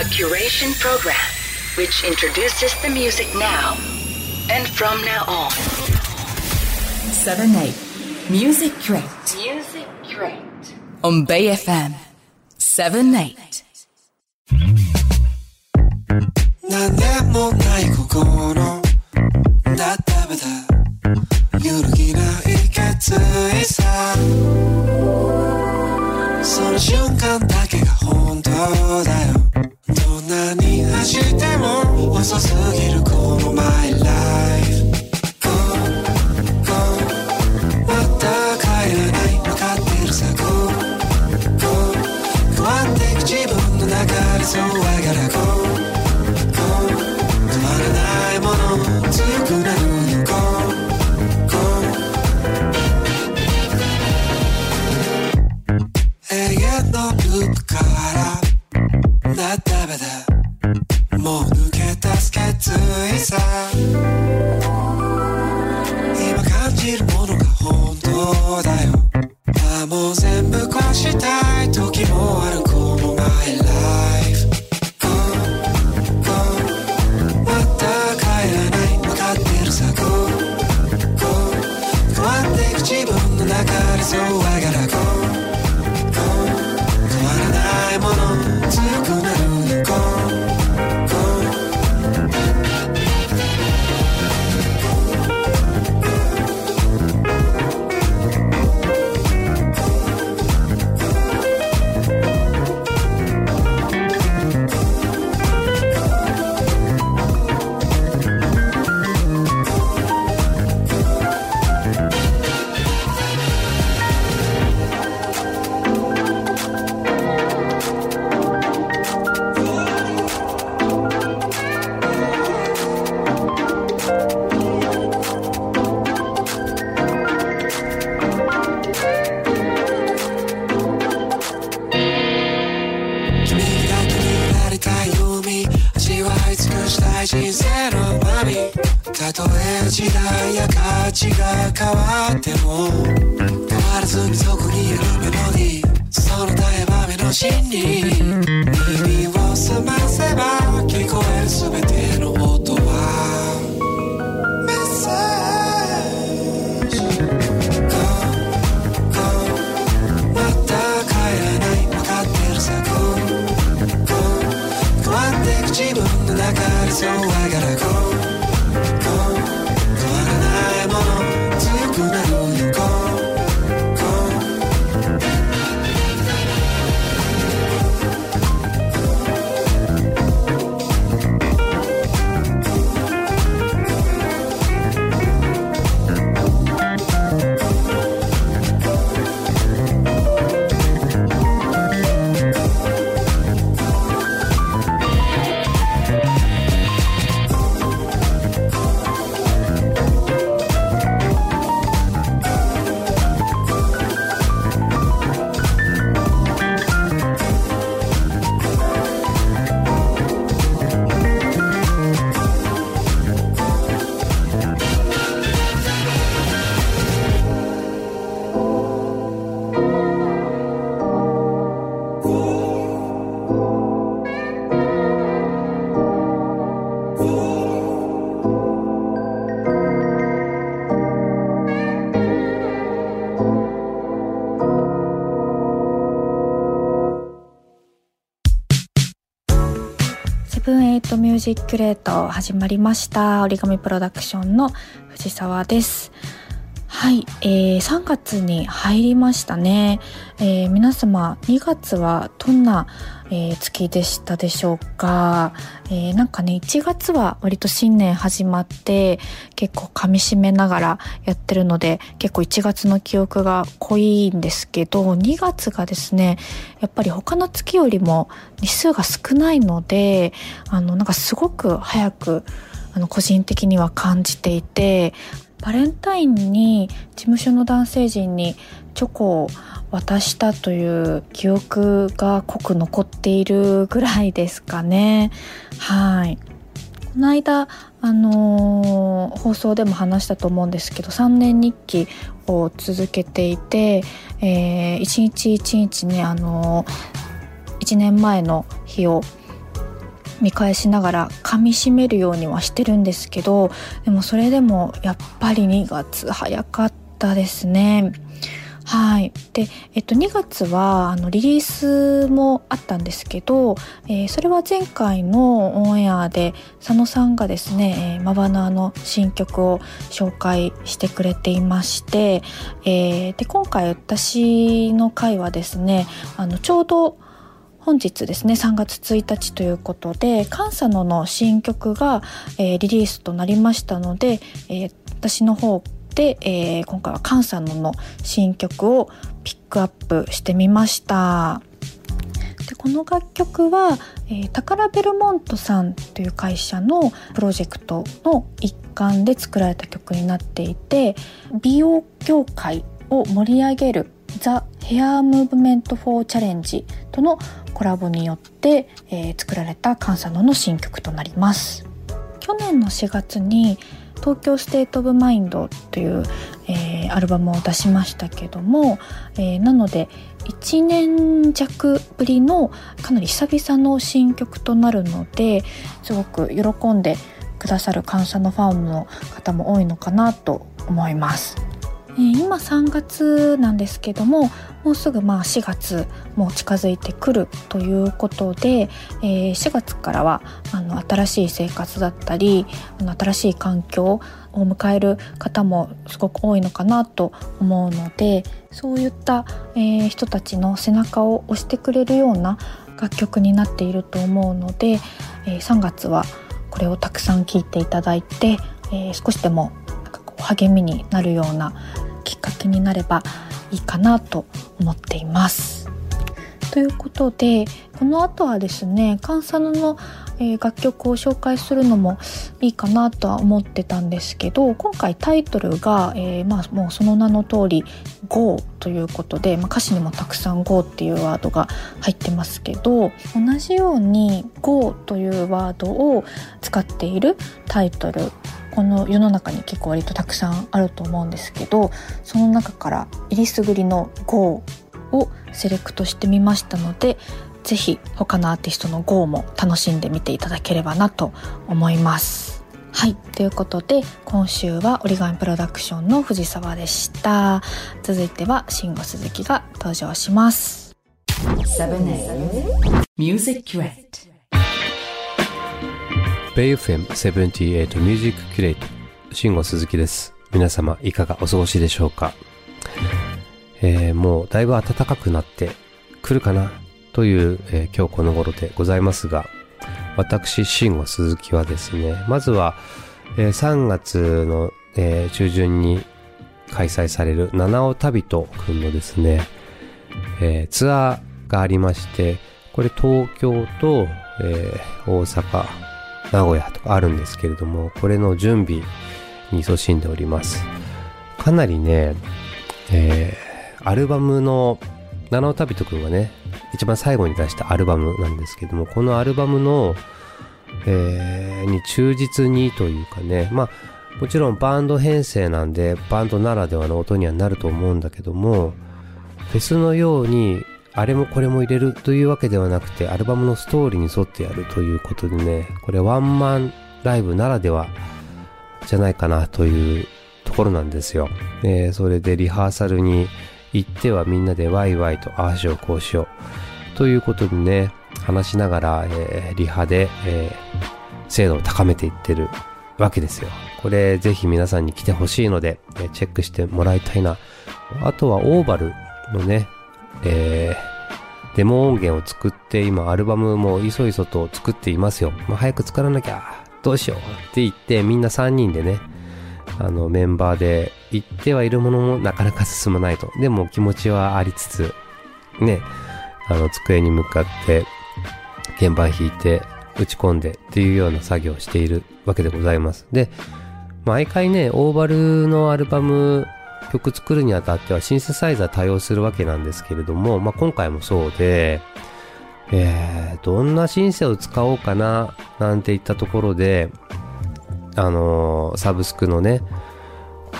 a curation program which introduces the music now and from now on. 7 8 Music Crate. Music Crate. On Bay FM 7 8. からなった。べだもう抜け出す決意さ。今感じるものが本当だよ。ああもう全部壊したい時もある。この My Life Go Go また帰らない。分かってるさ。Go Go 変わっていく自分の中で So I が変わっても変わらずにそこにいるメロディーその絶え間目の真に耳を澄ませば聞こえる全てージックレート始まりました。折り紙プロダクションの藤沢です。はい、えー、3月に入りましたね、えー、皆様2月はどんな、えー月でしたでしょうか、えーなんかね1月は割と新年始まって結構噛み締めながらやってるので結構1月の記憶が濃いんですけど2月がですねやっぱり他の月よりも日数が少ないのであのなんかすごく早くあの個人的には感じていてバレンタインに事務所の男性陣にチョコを渡したという記憶が濃く残っているぐらいですかねはいこの間あのー放送でも話したと思うんですけど3年日記を続けていて、えー一日一日ねあのー1年前の日を見返しながら噛みしめるようにはしてるんですけどでもそれでもやっぱり2月早かったですね。はい。で、えっと、2月はあのリリースもあったんですけど、えー、それは前回のオンエアで佐野さんがですね、えー、マバナーの新曲を紹介してくれていまして、えー、で今回私の回はですねあのちょうど本日ですね3月1日ということでカンサノの新曲が、えー、リリースとなりましたので、えー、私の方で、えー、今回はカンサノの新曲をピックアップしてみました。でこの楽曲は、えー、タカラベルモントさんという会社のプロジェクトの一環で作られた曲になっていて美容業界を盛り上げる THE HAIR MOVEMENT FOR CHALLENGE とのコラボによって、えー、作られた Kan Sano の新曲となります。去年の4月に Tokyo State of Mind という、えー、アルバムを出しましたけども、えー、なので1年弱ぶりのかなり久々の新曲となるのですごく喜んでくださる感謝のファンの方も多いのかなと思います。え今3月なんですけどももうすぐまあ4月も近づいてくるということで、えー、4月からはあの新しい生活だったりあの新しい環境を迎える方もすごく多いのかなと思うのでそういった、えー、人たちの背中を押してくれるような楽曲になっていると思うので、えー、3月はこれをたくさん聴いていただいて、えー、少しでも励みになるようなきっかけになればいいかなと思っています。ということでこの後はですねカンサヌの、え、楽曲を紹介するのもいいかなとは思ってたんですけど今回タイトルが、えー、まあ、もうその名の通り「GO」ということで、まあ、歌詞にもたくさん「GO」っていうワードが入ってますけど同じように「GO」というワードを使っているタイトルこの世の中に結構割とたくさんあると思うんですけどその中からえりすぐりの GO をセレクトしてみましたので是非他のアーティストの GO も楽しんでみていただければなと思います。はい。ということで、今週は折り紙プロダクションの藤沢でした。続いては、慎吾鈴木が登場します。BayFM78 ミュージックキュレイト、慎吾鈴木です。皆様いかがお過ごしでしょうか、えー、もうだいぶ暖かくなってくるかなという、えー、今日この頃でございますが、私、慎吾鈴木はですね、まずは、えー、3月の、えー、中旬に開催される七尾旅人くんのですね、えー、ツアーがありまして、これ東京と、えー、大阪、名古屋とかあるんですけれども、これの準備に勤しんでおります。かなりね、えー、アルバムの、七尾旅人くんがね、一番最後に出したアルバムなんですけども、このアルバムの、えー、に忠実にというかね、まあ、もちろんバンド編成なんで、バンドならではの音にはなると思うんだけども、フェスのようにあれもこれも入れるというわけではなくて、アルバムのストーリーに沿ってやるということでね、これワンマンライブならではじゃないかなというところなんですよ。えー、それでリハーサルに行ってはみんなでワイワイとああしようこうしようということでね、話しながら、えー、リハで、えー、精度を高めていってるわけですよ。これぜひ皆さんに来てほしいので、え、チェックしてもらいたいな。あとはオーバルのね、えー、デモ音源を作って今アルバムもいそいそと作っていますよ。まあ、早く作らなきゃ、どうしようって言ってみんな3人でね、あのメンバーで行ってはいるものもなかなか進まないと。でも気持ちはありつつ、ね、あの机に向かって鍵盤弾いて打ち込んでっていうような作業をしているわけでございます。で、毎回ね、オーバルのアルバム曲作るにあたってはシンセサイザー対応するわけなんですけれども、まあ、今回もそうで、えー、どんなシンセを使おうかな、なんていったところで、あのー、サブスクのね、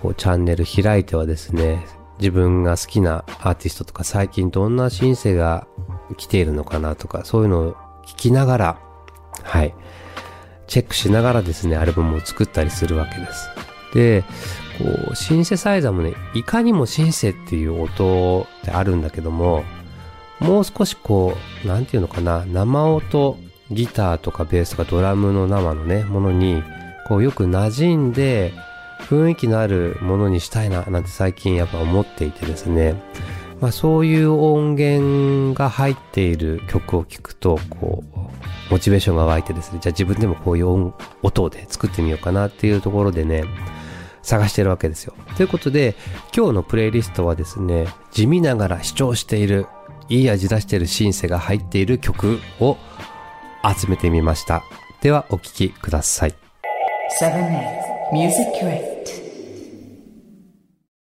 こうチャンネル開いてはですね、自分が好きなアーティストとか最近どんなシンセが来ているのかなとか、そういうのを聞きながら、はい。チェックしながらですね、アルバムを作ったりするわけです。で、こう、シンセサイザーもね、いかにもシンセっていう音ってあるんだけども、もう少しこう、なんていうのかな、生音、ギターとかベースとかドラムの生のね、ものに、こうよく馴染んで、雰囲気のあるものにしたいな、なんて最近やっぱ思っていてですね。まあそういう音源が入っている曲を聴くと、こう、モチベーションが湧いてですね、じゃあ自分でもこういう音音で作ってみようかなっていうところでね、探してるわけですよ。ということで、今日のプレイリストはですね、地味ながら主張している、いい味出してるシンセが入っている曲を集めてみました。ではお聴きください。7 8 Music Crate.